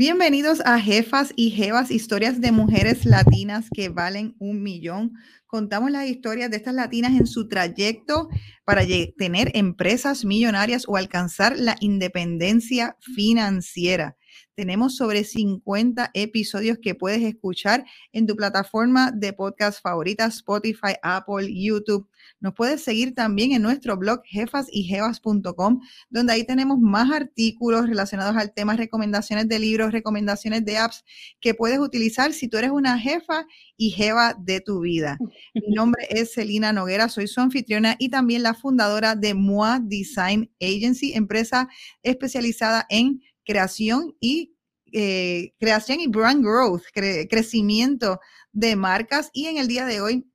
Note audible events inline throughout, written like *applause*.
Bienvenidos a Jefas y Jevas, historias de mujeres latinas que valen un millón. Contamos las historias de estas latinas en su trayecto para tener empresas millonarias o alcanzar la independencia financiera. Tenemos sobre 50 episodios que puedes escuchar en tu plataforma de podcast favorita, Spotify, Apple, YouTube. Nos puedes seguir también en nuestro blog jefasyjevas.com, donde ahí tenemos más artículos relacionados al tema, recomendaciones de libros, recomendaciones de apps que puedes utilizar si tú eres una jefa y jeva de tu vida. Mi *laughs* nombre es Celina Noguera, soy su anfitriona y también la fundadora de MOA Design Agency, empresa especializada en creación y eh, creación y brand growth, crecimiento de marcas. Y en el día de hoy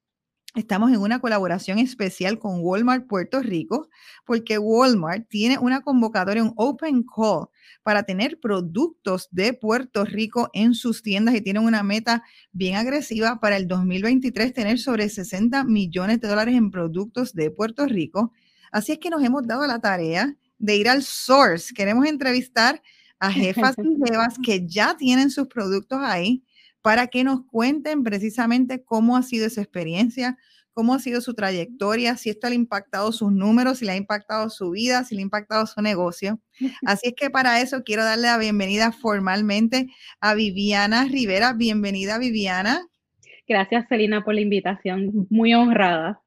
estamos en una colaboración especial con Walmart Puerto Rico, porque Walmart tiene una convocatoria, un open call para tener productos de Puerto Rico en sus tiendas y tienen una meta bien agresiva para el 2023, tener sobre 60 millones de dólares en productos de Puerto Rico. Así es que nos hemos dado la tarea de ir al source. Queremos entrevistar a jefas y *laughs* jefas que ya tienen sus productos ahí para que nos cuenten precisamente cómo ha sido esa experiencia, cómo ha sido su trayectoria, si esto le ha impactado sus números, si le ha impactado su vida, si le ha impactado su negocio. *laughs* Así es que para eso quiero darle la bienvenida formalmente a Viviana Rivera. Bienvenida, Viviana. Gracias, Celina, por la invitación. Muy honrada.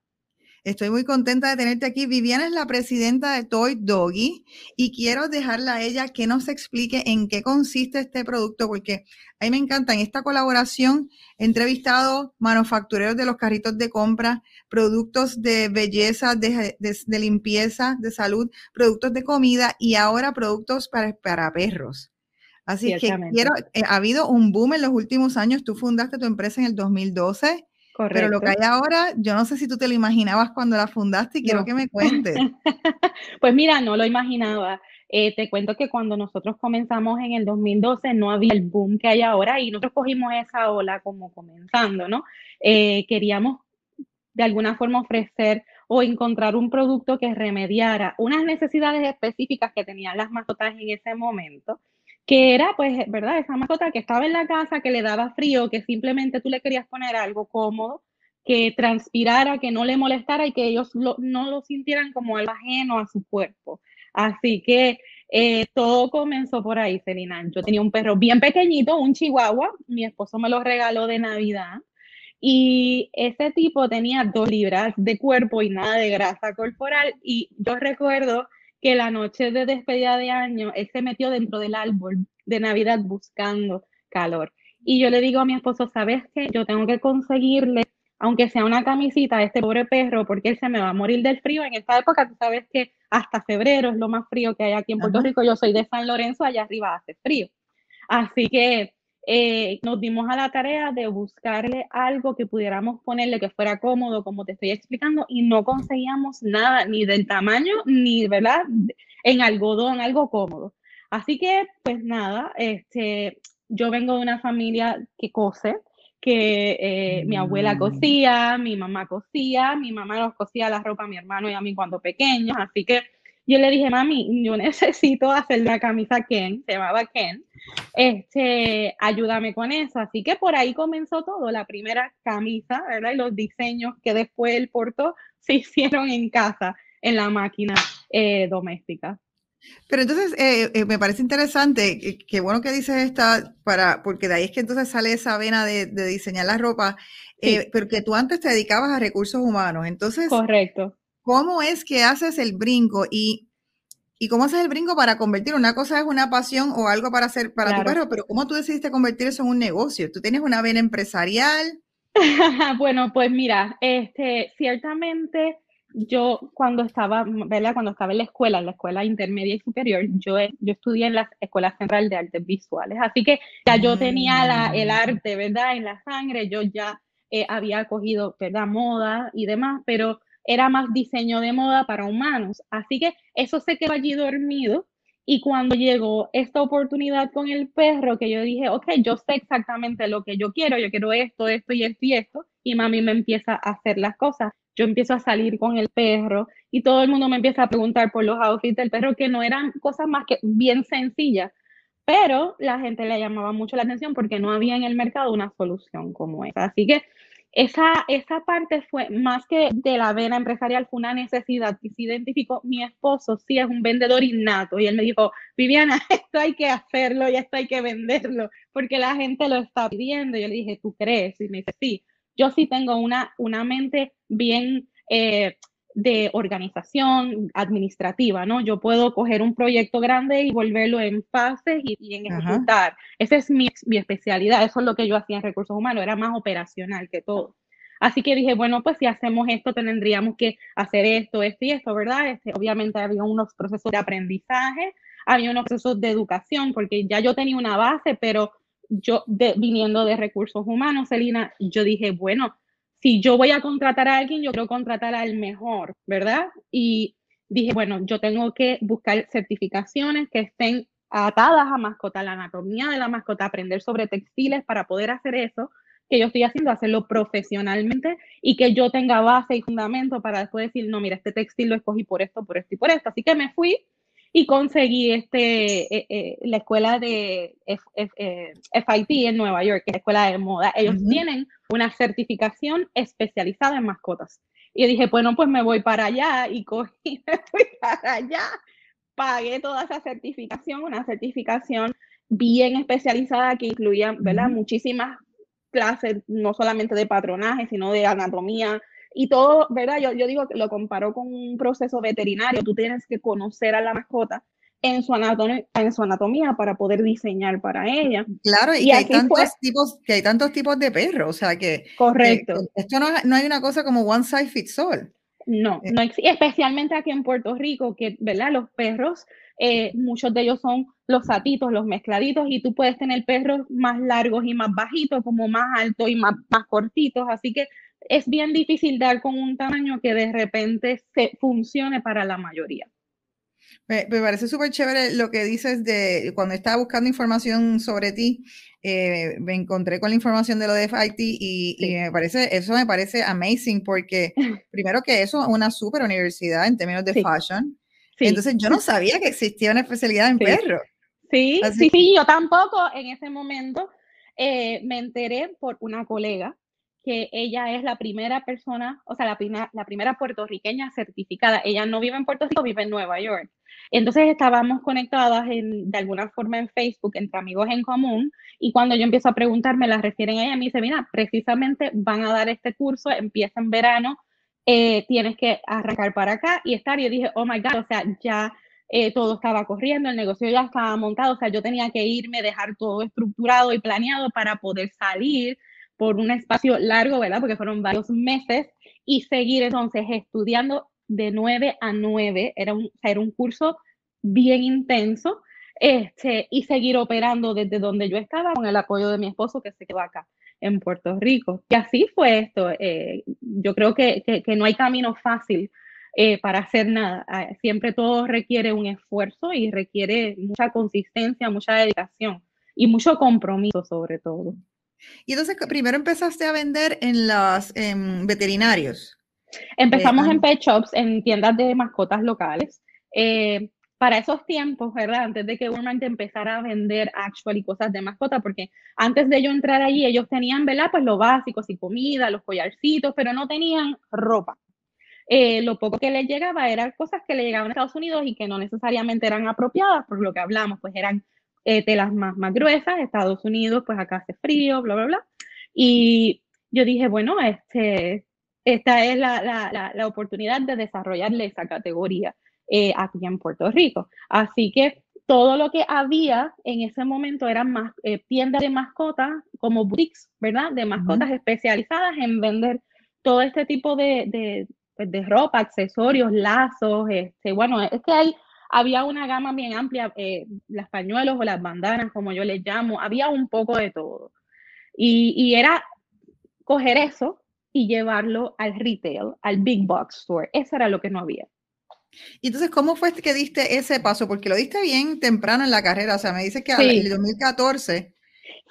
Estoy muy contenta de tenerte aquí. Viviana es la presidenta de Toy Doggy y quiero dejarla a ella que nos explique en qué consiste este producto, porque a mí me encanta. En esta colaboración he entrevistado manufactureros de los carritos de compra, productos de belleza, de, limpieza, de salud, productos de comida y ahora productos para, para perros. Así que quiero, eh, ha habido un boom en los últimos años. Tú fundaste tu empresa en el 2012 pero lo que hay ahora, yo no sé si tú te lo imaginabas cuando la fundaste y quiero que me cuentes. *laughs* pues mira, no lo imaginaba. Eh, te cuento que cuando nosotros comenzamos en el 2012 no había el boom que hay ahora y nosotros cogimos esa ola como comenzando, ¿no? Eh, queríamos de alguna forma ofrecer o encontrar un producto que remediara unas necesidades específicas que tenían las mascotas en ese momento que era, pues, ¿verdad? Esa mascota que estaba en la casa, que le daba frío, que simplemente tú le querías poner algo cómodo, que transpirara, que no le molestara y que ellos no lo sintieran como algo ajeno a su cuerpo. Así que eh, todo comenzó por ahí, Celina. Yo tenía un perro bien pequeñito, un chihuahua, mi esposo me lo regaló de Navidad. Y ese tipo tenía dos libras de cuerpo y nada de grasa corporal. Y yo recuerdo que la noche de despedida de año, él se metió dentro del árbol de Navidad buscando calor. Y yo le digo a mi esposo, ¿sabes qué? Yo tengo que conseguirle, aunque sea una camisita a este pobre perro, porque él se me va a morir del frío. En esta época, tú sabes que hasta febrero es lo más frío que hay aquí en Puerto Rico. Yo soy de San Lorenzo, allá arriba hace frío. Así que eh, nos dimos a la tarea de buscarle algo que pudiéramos ponerle que fuera cómodo, como te estoy explicando, y no conseguíamos nada, ni del tamaño, ni, ¿verdad? En algodón, algo cómodo. Así que, pues nada, este, yo vengo de una familia que cose, que eh, mi abuela mm. cosía, mi mamá cosía, mi mamá nos cosía la ropa a mi hermano y a mí cuando pequeños, así que yo le dije, mami, yo necesito hacer la camisa Ken, se llamaba Ken, este, ayúdame con eso. Así que por ahí comenzó todo, la primera camisa, ¿verdad? Y los diseños que después el porto *laughs* se hicieron en casa, en la máquina eh, doméstica. Pero entonces eh, eh, me parece interesante, qué bueno que dices esta, para, porque de ahí es que entonces sale esa vena de, diseñar la ropa, pero que tú antes te dedicabas a recursos humanos, entonces. Correcto. ¿Cómo es que haces el brinco y, y cómo haces el brinco para convertir? Una cosa es una pasión o algo para hacer para tu perro, pero ¿cómo tú decidiste convertir eso en un negocio? ¿Tú tienes una vena empresarial? *laughs* bueno, pues mira, este, ciertamente yo cuando estaba, ¿verdad? Cuando estaba en la escuela, en la escuela intermedia y superior, yo, yo estudié en la Escuela Central de Artes Visuales, así que ya yo tenía la, el mm. arte, ¿verdad? En la sangre, yo ya eh, había cogido, ¿verdad? Moda y demás, pero era más diseño de moda para humanos. Así que eso se quedó allí dormido. Y cuando llegó esta oportunidad con el perro, que yo dije, ok, yo sé exactamente lo que yo quiero, yo quiero esto, esto y esto y esto, y mami me empieza a hacer las cosas. Yo empiezo a salir con el perro y todo el mundo me empieza a preguntar por los outfits del perro, que no eran cosas más que bien sencillas, pero la gente le llamaba mucho la atención porque no había en el mercado una solución como esa. Así que esa, esa parte fue más que de la vena empresarial, fue una necesidad que se identificó. Mi esposo sí es un vendedor innato y él me dijo, Viviana, *laughs* esto hay que hacerlo y esto hay que venderlo porque la gente lo está pidiendo. Y yo le dije, ¿tú crees? Y me dice, sí, yo sí tengo una, una mente bien eh, de organización administrativa, ¿no? Yo puedo coger un proyecto grande y volverlo en fases y, en ejecutar. Esa es mi, mi, especialidad, eso es lo que yo hacía en recursos humanos, era más operacional que todo. Así que dije, bueno, pues si hacemos esto, tendríamos que hacer esto, esto y esto, ¿verdad? Este, obviamente había unos procesos de aprendizaje, había unos procesos de educación, porque ya yo tenía una base, pero yo viniendo de recursos humanos, Celina, yo dije, bueno, si yo voy a contratar a alguien, yo quiero contratar al mejor, ¿verdad? Y dije, bueno, yo tengo que buscar certificaciones que estén atadas a mascota, la anatomía de la mascota, aprender sobre textiles para poder hacer eso que yo estoy haciendo, hacerlo profesionalmente y que yo tenga base y fundamento para después decir, no, mira, este textil lo escogí por esto, por esto y por esto. Así que me fui y conseguí este, eh, eh, la escuela de FIT eh, en Nueva York, que es la escuela de moda. Ellos tienen una certificación especializada en mascotas. Y yo dije, bueno, pues me voy para allá y cogí, *laughs* me fui para allá, pagué toda esa certificación, una certificación bien especializada que incluía, ¿verdad? Muchísimas clases, no solamente de patronaje, sino de anatomía, y todo, ¿verdad? Yo, yo digo que lo comparo con un proceso veterinario. Tú tienes que conocer a la mascota en su, anatomía, en su anatomía para poder diseñar para ella. Claro, y, que, hay tantos tipos, que hay tantos tipos de perros, o sea que... Correcto. esto no, no, hay una cosa como one size fits all. No, eh. no especialmente aquí en Puerto Rico, que, ¿verdad? Los perros, eh, muchos de ellos son los satitos, los mezcladitos, y tú puedes tener perros más largos y más bajitos, como más altos y más, más cortitos, así que es bien difícil dar con un tamaño que de repente se funcione para la mayoría. Me, parece súper chévere lo que dices de cuando estaba buscando información sobre ti, eh, me encontré con la información de lo de FIT y, me parece, eso me parece amazing porque *laughs* primero que eso es una super universidad en términos de fashion. Entonces yo no sabía que existía una especialidad en perros. Sí, sí, sí, yo tampoco en ese momento eh, me enteré por una colega que ella es la primera persona, o sea, la, primera, la primera puertorriqueña certificada. Ella no vive en Puerto Rico, vive en Nueva York. Entonces estábamos conectadas en, de alguna forma en Facebook entre amigos en común y cuando yo empiezo a preguntar, me la refieren a ella, me dice, mira, precisamente van a dar este curso, empieza en verano, eh, tienes que arrancar para acá y estar. Y yo dije, oh my God, o sea, ya eh, todo estaba corriendo, el negocio ya estaba montado, o sea, yo tenía que irme, dejar todo estructurado y planeado para poder salir por un espacio largo, ¿verdad? Porque fueron varios meses y seguir entonces estudiando de 9 a 9, era un, era un curso bien intenso, este, y seguir operando desde donde yo estaba con el apoyo de mi esposo que se quedó acá en Puerto Rico. Y así fue esto. Eh, yo creo que, que, no hay camino fácil eh, para hacer nada. Ah, siempre todo requiere un esfuerzo y requiere mucha consistencia, mucha dedicación y mucho compromiso sobre todo. Y entonces, primero empezaste a vender en los veterinarios. Empezamos en pet shops, en tiendas de mascotas locales. Eh, para esos tiempos, ¿verdad? Antes de que Walmart empezara a vender actual y cosas de mascota, porque antes de yo entrar allí, ellos tenían, ¿verdad? Pues lo básico, y comida, los collarcitos, pero no tenían ropa. Eh, lo poco que les llegaba eran cosas que le llegaban a Estados Unidos y que no necesariamente eran apropiadas, por lo que hablamos, pues eran eh, telas más, más gruesas, Estados Unidos, pues acá hace frío, bla, bla, bla. Y yo dije, bueno, este, esta es la, la, la, oportunidad de desarrollarle esa categoría eh, aquí en Puerto Rico. Así que todo lo que había en ese momento eran más eh, tiendas de mascotas, como boutiques, ¿verdad? De mascotas especializadas en vender todo este tipo de, de, pues, de ropa, accesorios, lazos, este, bueno, es que hay había una gama bien amplia, eh, las pañuelos o las bandanas, como yo les llamo, había un poco de todo. Y, y, era coger eso y llevarlo al retail, al big box store. Eso era lo que no había. Y entonces, ¿cómo fue que diste ese paso? Porque lo diste bien temprano en la carrera, o sea, me dices que en el 2014.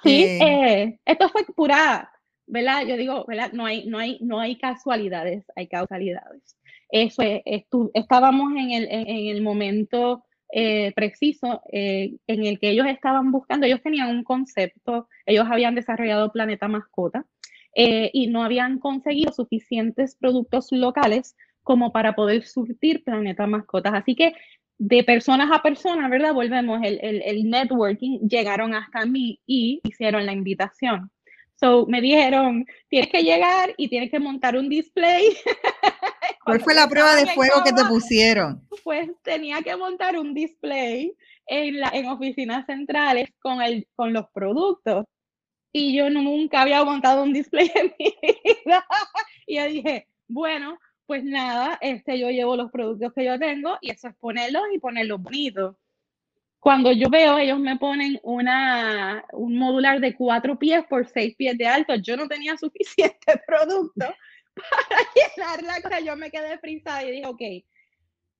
Sí, eh, eh, esto fue pura, ¿verdad? Yo digo, ¿verdad? No hay, no hay, no hay casualidades, hay causalidades. Eso es, estábamos en el, en el momento eh, preciso eh, en el que ellos estaban buscando. Ellos tenían un concepto, ellos habían desarrollado Planeta Mascota y no habían conseguido suficientes productos locales como para poder surtir Planeta Mascotas. Así que de personas a personas, ¿verdad? Volvemos, el, el, el networking, llegaron hasta mí y hicieron la invitación. So me dijeron, tienes que llegar y tienes que montar un display. *laughs* *laughs* ¿Cuál fue la prueba de fuego que te pusieron? Pues tenía que montar un display en, la, en oficinas centrales con, el, con los productos. Y yo nunca había montado un display *laughs* en mi vida. Y yo dije, bueno, pues nada, este, yo llevo los productos que yo tengo y eso es ponerlos y ponerlos bonitos. Cuando yo veo, ellos me ponen una, un modular de cuatro pies por seis pies de alto. Yo no tenía *laughs* suficiente producto *laughs* para llenar la cosa. Yo me quedé frisada y dije, ok,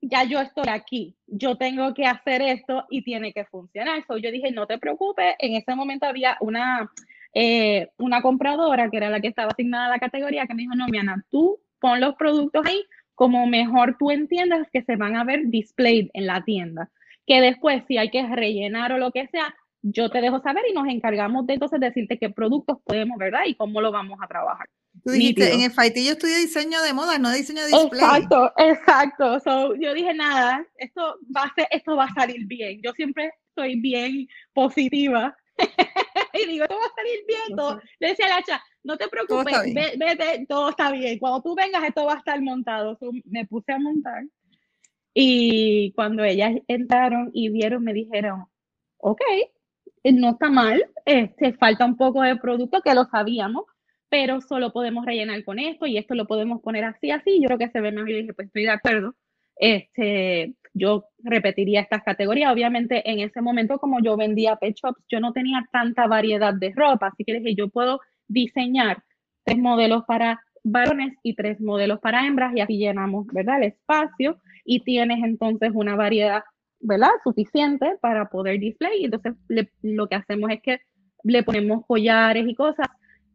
ya yo estoy aquí. Yo tengo que hacer esto y tiene que funcionar. So, yo dije, no te preocupes. En ese momento había una, eh, una compradora que era la que estaba asignada a la categoría que me dijo, no, Miana, tú pon los productos ahí como mejor tú entiendas que se van a ver displayed en la tienda que después si hay que rellenar o lo que sea, yo te dejo saber y nos encargamos de entonces decirte qué productos podemos, ¿verdad? Y cómo lo vamos a trabajar. Tú dijiste, en el Faitillo estudié diseño de moda, no diseño de display. Exacto, exacto. So, yo dije, nada, esto va, a ser, esto va a salir bien. Yo siempre soy bien positiva. *laughs* y digo, esto va a salir bien. Todo. Le decía a Lacha, no te preocupes, vete, todo está bien. Cuando tú vengas, esto va a estar montado. me puse a montar y cuando ellas entraron y vieron, me dijeron, ok, no está mal, este, falta un poco de producto que lo sabíamos, pero solo podemos rellenar con esto y esto lo podemos poner así, así. Yo creo que se ve mejor y dije, pues estoy de acuerdo. Este, yo repetiría estas categorías. Obviamente, en ese momento, como yo vendía pet shops, yo no tenía tanta variedad de ropa, así que dije, yo puedo diseñar tres modelos para varones y tres modelos para hembras y así llenamos, ¿verdad? El espacio y tienes entonces una variedad, ¿verdad? Suficiente para poder display. Entonces lo que hacemos es que le ponemos collares y cosas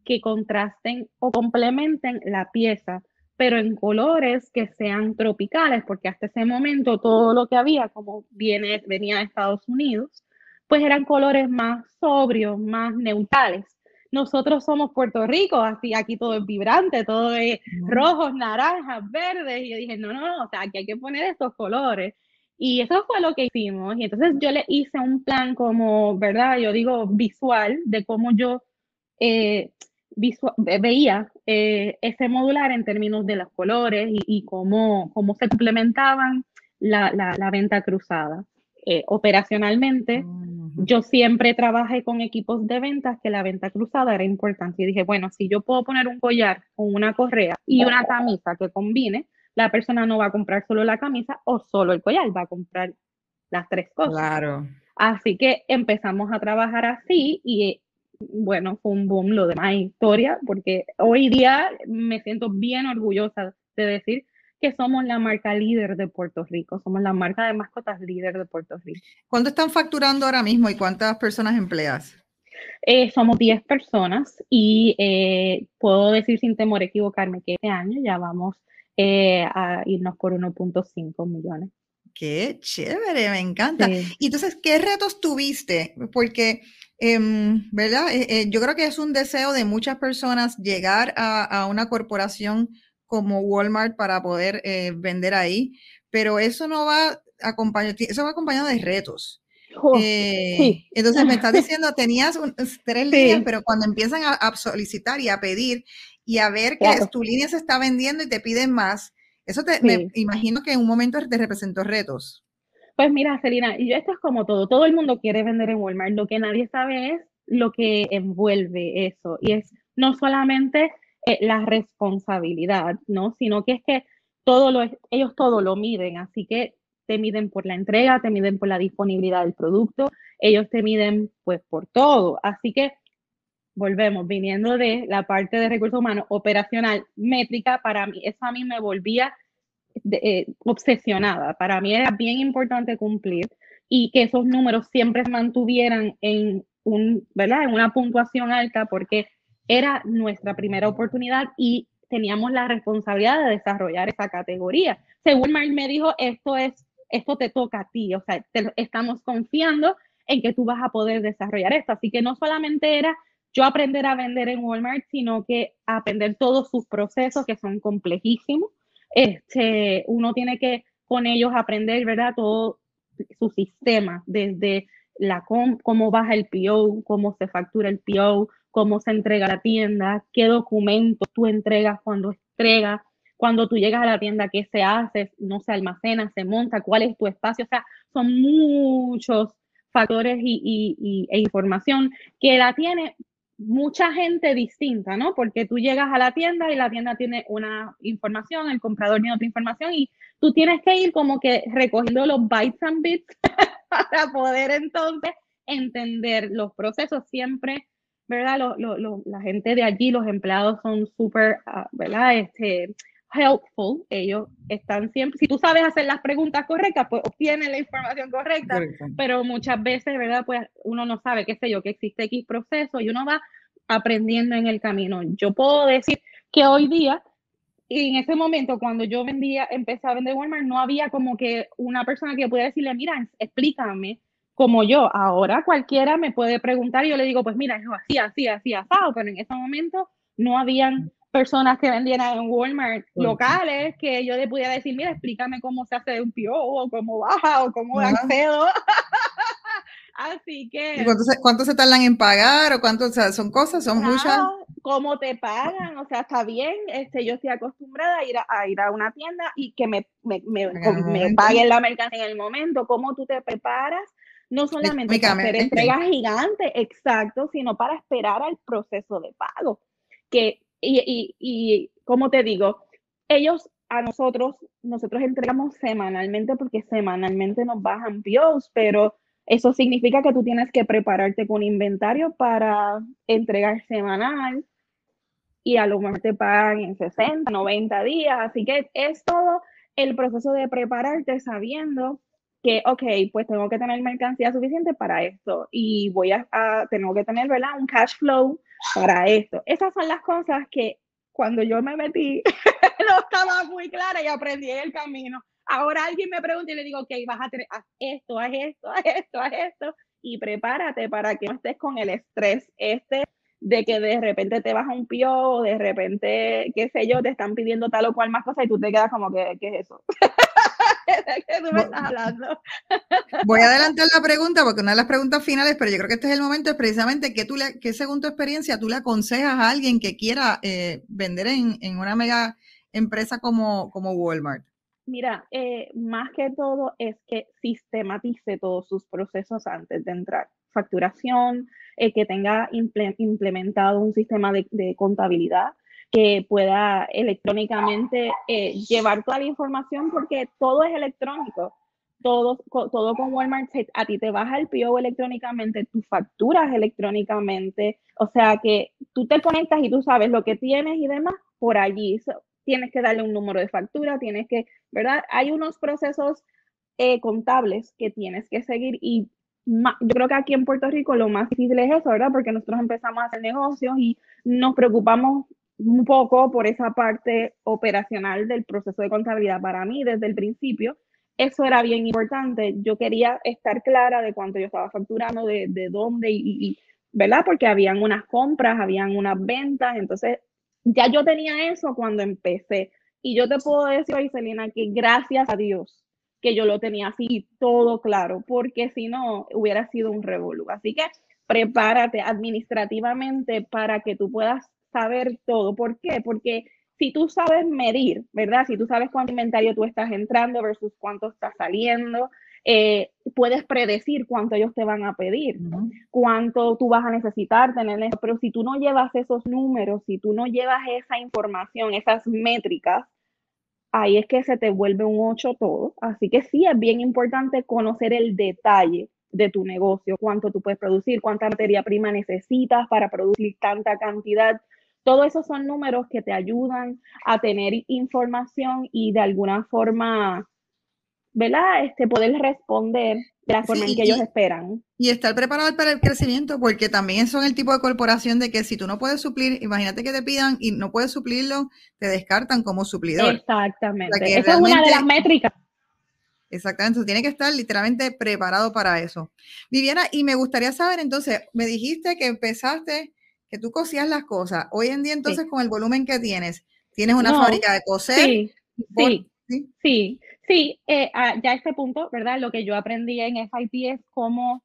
que contrasten o complementen la pieza, pero en colores que sean tropicales, porque hasta ese momento todo lo que había, como viene, venía de Estados Unidos, pues eran colores más sobrios, más neutrales. Nosotros somos Puerto Rico, así aquí todo es vibrante, todo es rojos, naranjas, verdes. Y yo dije, no, no, no, o sea, aquí hay que poner estos colores. Y eso fue lo que hicimos. Y entonces yo le hice un plan como, ¿verdad? Yo digo visual de cómo yo eh, veía eh, ese modular en términos de los colores y, cómo, cómo se complementaban la, la, venta cruzada. Eh, operacionalmente, yo siempre trabajé con equipos de ventas que la venta cruzada era importante. Y dije, bueno, si yo puedo poner un collar con una correa y una camisa que combine, la persona no va a comprar solo la camisa o solo el collar, va a comprar las tres cosas. Claro. Así que empezamos a trabajar así y bueno, fue un boom lo demás historia, porque hoy día me siento bien orgullosa de decir que somos la marca líder de Puerto Rico, somos la marca de mascotas líder de Puerto Rico. ¿Cuánto están facturando ahora mismo y cuántas personas empleas? Eh, somos 10 personas y eh, puedo decir sin temor a equivocarme que este año ya vamos eh, a irnos por 1.5 millones. Qué chévere, me encanta. Y entonces, ¿qué retos tuviste? Porque, em, ¿verdad? yo creo que es un deseo de muchas personas llegar a, a una corporación como Walmart para poder eh, vender ahí, pero eso no va acompañado, eso va acompañado de retos. Oh, eh, entonces me estás *laughs* diciendo, tenías tres líneas, pero cuando empiezan a, solicitar y a pedir y a ver que tu línea se está vendiendo y te piden más, eso te, me imagino que en un momento te representó retos. Pues mira, Celina, yo esto es como todo, todo el mundo quiere vender en Walmart, lo que nadie sabe es lo que envuelve eso, y es no solamente eh, la responsabilidad, ¿no? Sino que es que todo lo, ellos todo lo miden, así que te miden por la entrega, te miden por la disponibilidad del producto, ellos te miden pues por todo. Así que volvemos, viniendo de la parte de recursos humanos operacional, métrica, para mí, eso a mí me volvía eh, obsesionada. Para mí era bien importante cumplir y que esos números siempre mantuvieran en, un, ¿verdad? en una puntuación alta, porque era nuestra primera oportunidad y teníamos la responsabilidad de desarrollar esa categoría. Según Mark me dijo, esto es esto te toca a ti, o sea, estamos confiando en que tú vas a poder desarrollar esto. Así que no solamente era yo aprender a vender en Walmart, sino que aprender todos sus procesos que son complejísimos. Este, uno tiene que con ellos aprender, ¿verdad? Todo su sistema, desde la cómo baja el PO, cómo se factura el PO, cómo se entrega la tienda, qué documentos tú entregas cuando entregas, cuando tú llegas a la tienda, qué se hace, no se almacena, se monta, cuál es tu espacio. O sea, son muchos factores y, e información que la tiene mucha gente distinta, ¿no? Porque tú llegas a la tienda y la tienda tiene una información, el comprador tiene otra información y tú tienes que ir como que recogiendo los bytes and bits *laughs* para poder entonces entender los procesos siempre, ¿verdad? la gente de allí, los empleados son súper, ah, ¿verdad? Este, helpful, ellos están siempre, si tú sabes hacer las preguntas correctas, pues obtienes la información correcta, pero muchas veces, ¿verdad? Pues uno no sabe, qué sé yo, que existe X proceso y uno va aprendiendo en el camino. Yo puedo decir que hoy día, y en ese momento cuando yo vendía, empecé a vender Walmart, no había como que una persona que pudiera decirle, mira, explícame como yo. Ahora cualquiera me puede preguntar y yo le digo, pues mira, es así, así, así, asado, pero en ese momento no habían personas que vendieran en Walmart locales que yo le pudiera decir, mira, explícame cómo se hace un PO o cómo baja o cómo accedo. *laughs* Así que... ¿Y cuánto se, tardan en pagar o cuánto, son cosas, son muchas? ¿Cómo te pagan? O sea, está bien, este, yo estoy acostumbrada a ir a, ir a una tienda y que me, me, me, me paguen la mercancía en el momento. ¿Cómo tú te preparas? No solamente para hacer entregas gigantes, exacto, sino para esperar al proceso de pago. Que y, como te digo, ellos a nosotros, nosotros entregamos semanalmente porque semanalmente nos bajan POs, pero eso significa que tú tienes que prepararte con inventario para entregar semanal y a lo mejor te pagan en 60, 90 días. Así que es todo el proceso de prepararte sabiendo que, ok, pues tengo que tener mercancía suficiente para esto y voy a, a tengo que tener, ¿verdad? Un cash flow para esto. Esas son las cosas que cuando yo me metí *laughs* no estaba muy clara y aprendí en el camino. Ahora alguien me pregunta y le digo, ok, vas a tener esto, haz esto, haz esto, haz esto, y prepárate para que no estés con el estrés este de que de repente te baja un pio, de repente, qué sé yo, te están pidiendo tal o cual más cosa y tú te quedas como que, ¿qué es eso? *laughs* *laughs* *laughs* Voy a adelantar la pregunta porque una de las preguntas finales, pero yo creo que este es el momento, es precisamente que tú le, que según tu experiencia tú le aconsejas a alguien que quiera eh, vender en, una mega empresa como, como Walmart. Mira, eh, más que todo es que sistematice todos sus procesos antes de entrar. Facturación, eh, que tenga implementado un sistema de, de contabilidad, que pueda electrónicamente eh, llevar toda la información porque todo es electrónico. Todo, todo con Walmart, a ti te baja el PO electrónicamente, tú facturas electrónicamente, o sea que tú te conectas y tú sabes lo que tienes y demás por allí. tienes que darle un número de factura, tienes que, ¿verdad? Hay unos procesos eh, contables que tienes que seguir y yo creo que aquí en Puerto Rico lo más difícil es eso, ¿verdad? Porque nosotros empezamos a hacer negocios y nos preocupamos un poco por esa parte operacional del proceso de contabilidad. Para mí, desde el principio, eso era bien importante. Yo quería estar clara de cuánto yo estaba facturando, de, de dónde y, ¿verdad? Porque habían unas compras, habían unas ventas, entonces ya yo tenía eso cuando empecé. Y yo te puedo decir, Selena, que gracias a Dios que yo lo tenía así todo claro, porque si no, hubiera sido un revolú. Así que prepárate administrativamente para que tú puedas saber todo. ¿Por qué? Porque si tú sabes medir, ¿verdad? Si tú sabes cuánto inventario tú estás entrando versus cuánto está saliendo, eh, puedes predecir cuánto ellos te van a pedir, cuánto tú vas a necesitar tener eso. Pero si tú no llevas esos números, si tú no llevas esa información, esas métricas, ahí es que se te vuelve un 8 todo. Así que sí es bien importante conocer el detalle de tu negocio, cuánto tú puedes producir, cuánta materia prima necesitas para producir tanta cantidad todo esos son números que te ayudan a tener información y de alguna forma, ¿verdad? Este, poder responder de la forma en que ellos esperan. Y estar preparado para el crecimiento, porque también son el tipo de corporación de que si tú no puedes suplir, imagínate que te pidan y no puedes suplirlo, te descartan como suplidor. Exactamente. Esa es una de las métricas Exactamente, tiene que estar literalmente preparado para eso. Viviana, y me gustaría saber entonces, me dijiste que empezaste, que tú cosías las cosas. Hoy en día entonces con el volumen que tienes, ¿tienes una fábrica de coser? Sí, sí, sí, sí, eh, ah, ya a este punto, ¿verdad? Lo que yo aprendí en FIT es cómo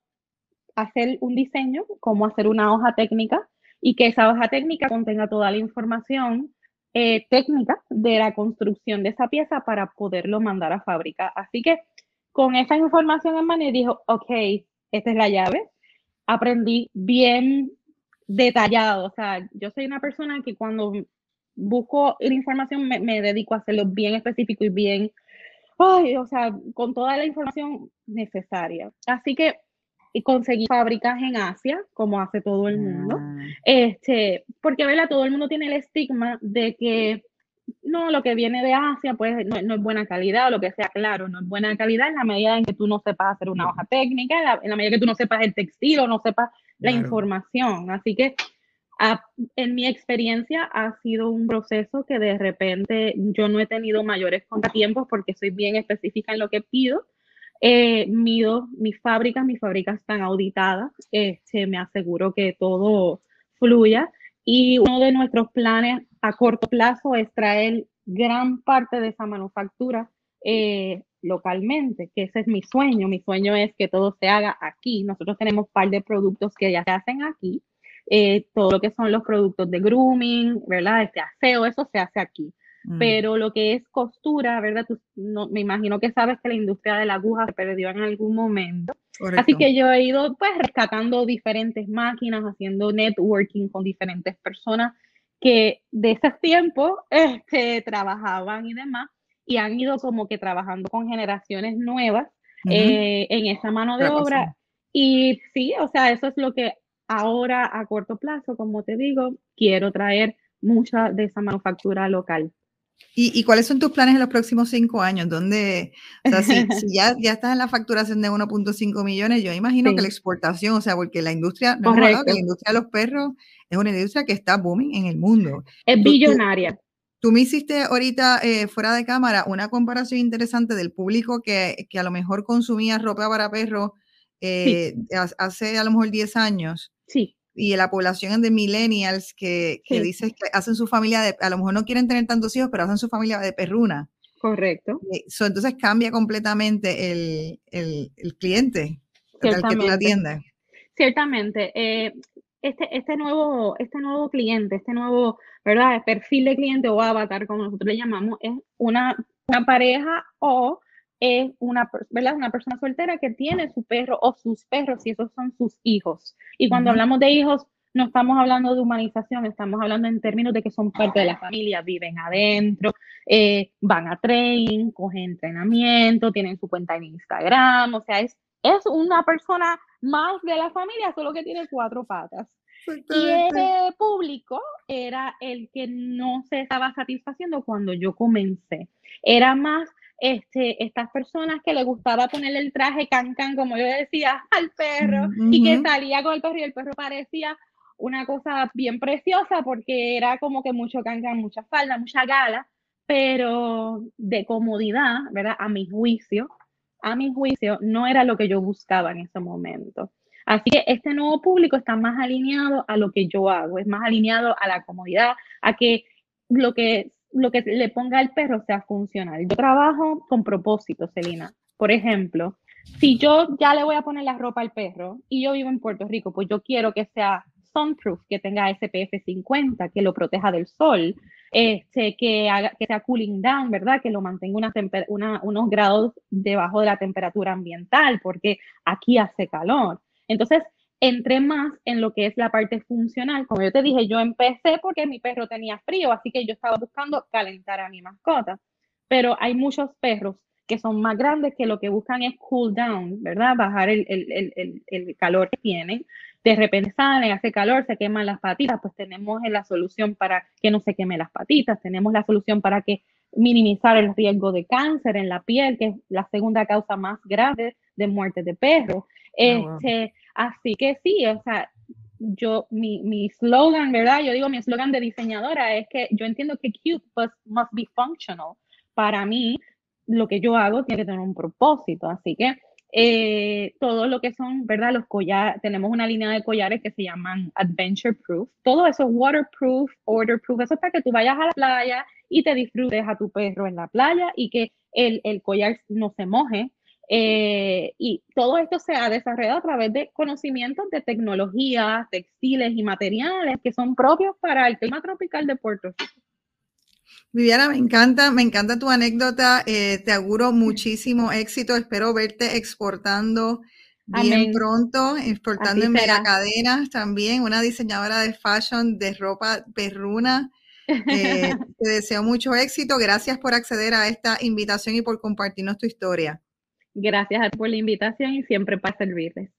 hacer un diseño, cómo hacer una hoja técnica y que esa hoja técnica contenga toda la información eh, técnica de la construcción de esa pieza para poderlo mandar a fábrica. Así que con esa información en mano, dijo, ok, esta es la llave. Aprendí bien detallado. O sea, yo soy una persona que cuando busco la información me, me dedico a hacerlo bien específico y bien, ay, o sea, con toda la información necesaria. Así que y conseguí fábricas en Asia, como hace todo el mundo. Ah. Este, porque, ¿verdad? Todo el mundo tiene el estigma de que no, lo que viene de Asia, pues no, es buena calidad o lo que sea, claro, no es buena calidad en la medida en que tú no sepas hacer una hoja técnica, en la, medida que tú no sepas el textil o no sepas la información. Así que en mi experiencia ha sido un proceso que de repente yo no he tenido mayores contratiempos porque soy bien específica en lo que pido. Eh, mido mis fábricas, mis fábricas están auditadas, este, me aseguro que todo fluya. Y uno de nuestros planes a corto plazo es traer gran parte de esa manufactura eh, localmente, que ese es mi sueño. Mi sueño es que todo se haga aquí. Nosotros tenemos un par de productos que ya se hacen aquí. Eh, todo lo que son los productos de grooming, ¿verdad? Este aseo, eso se hace aquí. Mm. Pero lo que es costura, ¿verdad? no, me imagino que sabes que la industria de la aguja se perdió en algún momento. Así que yo he ido pues rescatando diferentes máquinas, haciendo networking con diferentes personas que de ese tiempo *laughs* este, trabajaban y demás, y han ido como que trabajando con generaciones nuevas eh, en esa mano de obra. Y sí, o sea, eso es lo que ahora a corto plazo, como te digo, quiero traer mucha de esa manufactura local. ¿Y, cuáles son tus planes en los próximos cinco años? ¿Dónde, o sea, si, *laughs* ya, ya estás en la facturación de 1.5 millones, yo imagino que la exportación, o sea, porque la industria, no que la industria de los perros es una industria que está booming en el mundo. Es billonaria. Tú, me hiciste ahorita eh, fuera de cámara una comparación interesante del público que, que a lo mejor consumía ropa para perros eh, hace a lo mejor 10 años. Sí y la población de millennials que, que dices que hacen su familia de, a lo mejor no quieren tener tantos hijos, pero hacen su familia de perruna. Correcto. Eh, entonces cambia completamente el, el, el cliente al que tú la atiendes. Ciertamente. Eh, este, este, nuevo, este nuevo cliente, este nuevo ¿verdad? perfil de cliente o avatar, como nosotros le llamamos, es una, una pareja o es una, ¿verdad? una persona soltera que tiene su perro o sus perros y esos son sus hijos. Y cuando hablamos de hijos, no estamos hablando de humanización, estamos hablando en términos de que son parte de la familia, viven adentro, eh, van a training, cogen entrenamiento, tienen su cuenta en Instagram, o sea, es, es una persona más de la familia, solo que tiene cuatro patas. Y ese público era el que no se estaba satisfaciendo cuando yo comencé. Era más este, estas personas que le gustaba ponerle el traje cancan, como yo decía, al perro y que salía con el perro y el perro parecía una cosa bien preciosa porque era como que mucho cancan, mucha falda, mucha gala, pero de comodidad, ¿verdad? A mi juicio, a mi juicio, no era lo que yo buscaba en ese momento. Así que este nuevo público está más alineado a lo que yo hago, es más alineado a la comodidad, a que lo que lo que le ponga al perro sea funcional. Yo trabajo con propósito, Celina. Por ejemplo, si yo ya le voy a poner la ropa al perro y yo vivo en Puerto Rico, pues yo quiero que sea sunproof, que tenga SPF 50, que lo proteja del sol, este, que, haga, que sea cooling down, ¿verdad? Que lo mantenga unos grados debajo de la temperatura ambiental, porque aquí hace calor. Entonces, entré más en lo que es la parte funcional. Como yo te dije, yo empecé porque mi perro tenía frío, así que yo estaba buscando calentar a mi mascota. Pero hay muchos perros que son más grandes que lo que buscan es cool down, ¿verdad? Bajar el, el, calor que tienen. De repente salen, hace calor, se queman las patitas, pues tenemos la solución para que no se quemen las patitas, tenemos la solución para que minimizar el riesgo de cáncer en la piel, que es la segunda causa más grave de muerte de perros. Ah, este, Así que sí, o sea, yo, mi, mi slogan, ¿verdad? Yo digo, mi slogan de diseñadora es que yo entiendo que cute must be functional. Para mí, lo que yo hago tiene que tener un propósito. Así que eh, todo lo que son, ¿verdad? Los collares, tenemos una línea de collares que se llaman Adventure Proof. Todo eso es waterproof, orderproof. Eso es para que tú vayas a la playa y te disfrutes a tu perro en la playa y que el, el collar no se moje. Eh, y todo esto se ha desarrollado a través de conocimientos de tecnologías, textiles y materiales que son propios para el clima tropical de Puerto Rico. Viviana, me encanta, me encanta tu anécdota. Eh, te auguro muchísimo éxito. Espero verte exportando bien pronto, exportando en cadenas también. Una diseñadora de fashion de ropa perruna. Eh, *laughs* te deseo mucho éxito. Gracias por acceder a esta invitación y por compartirnos tu historia. Gracias por la invitación y siempre para servirles.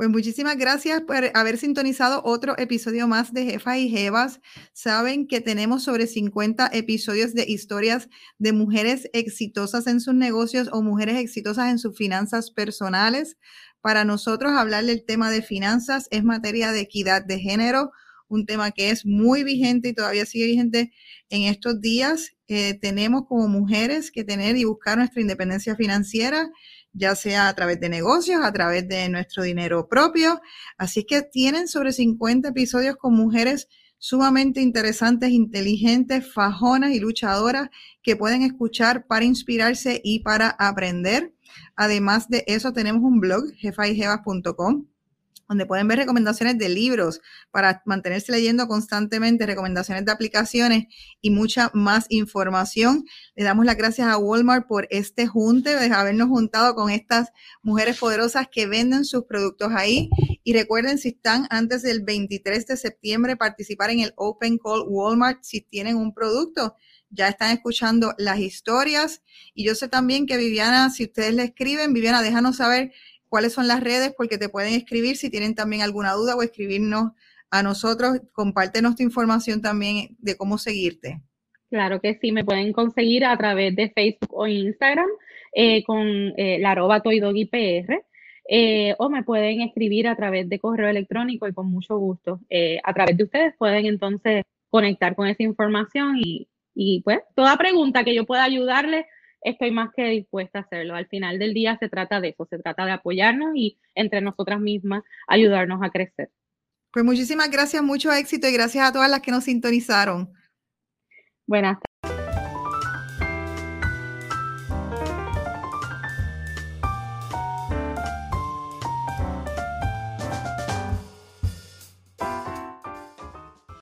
Pues muchísimas gracias por haber sintonizado otro episodio más de Jefa y Jevas. Saben que tenemos sobre 50 episodios de historias de mujeres exitosas en sus negocios o mujeres exitosas en sus finanzas personales. Para nosotros hablar del tema de finanzas es materia de equidad de género, un tema que es muy vigente y todavía sigue vigente en estos días. Eh, tenemos como mujeres que tener y buscar nuestra independencia financiera ya sea a través de negocios, a través de nuestro dinero propio. Así que tienen sobre 50 episodios con mujeres sumamente interesantes, inteligentes, fajonas y luchadoras que pueden escuchar para inspirarse y para aprender. Además de eso, tenemos un blog, jefayjevas.com, donde pueden ver recomendaciones de libros para mantenerse leyendo constantemente, recomendaciones de aplicaciones y mucha más información. Le damos las gracias a Walmart por este junte, de habernos juntado con estas mujeres poderosas que venden sus productos ahí. Y recuerden, si están antes del 23 de septiembre, participar en el Open Call Walmart si tienen un producto ya están escuchando las historias. Y yo sé también que Viviana, si ustedes le escriben, Viviana, déjanos saber cuáles son las redes, porque te pueden escribir si tienen también alguna duda o escribirnos a nosotros. Compártenos tu información también de cómo seguirte. Claro que sí, me pueden conseguir a través de Facebook o Instagram eh, con eh, la arroba toydogipr. Eh, o me pueden escribir a través de correo electrónico y con mucho gusto. a través de ustedes pueden entonces conectar con esa información y, y pues toda pregunta que yo pueda ayudarles estoy más que dispuesta a hacerlo. Al final del día se trata de eso, se trata de apoyarnos y entre nosotras mismas ayudarnos a crecer. Pues muchísimas gracias, mucho éxito y gracias a todas las que nos sintonizaron. Buenas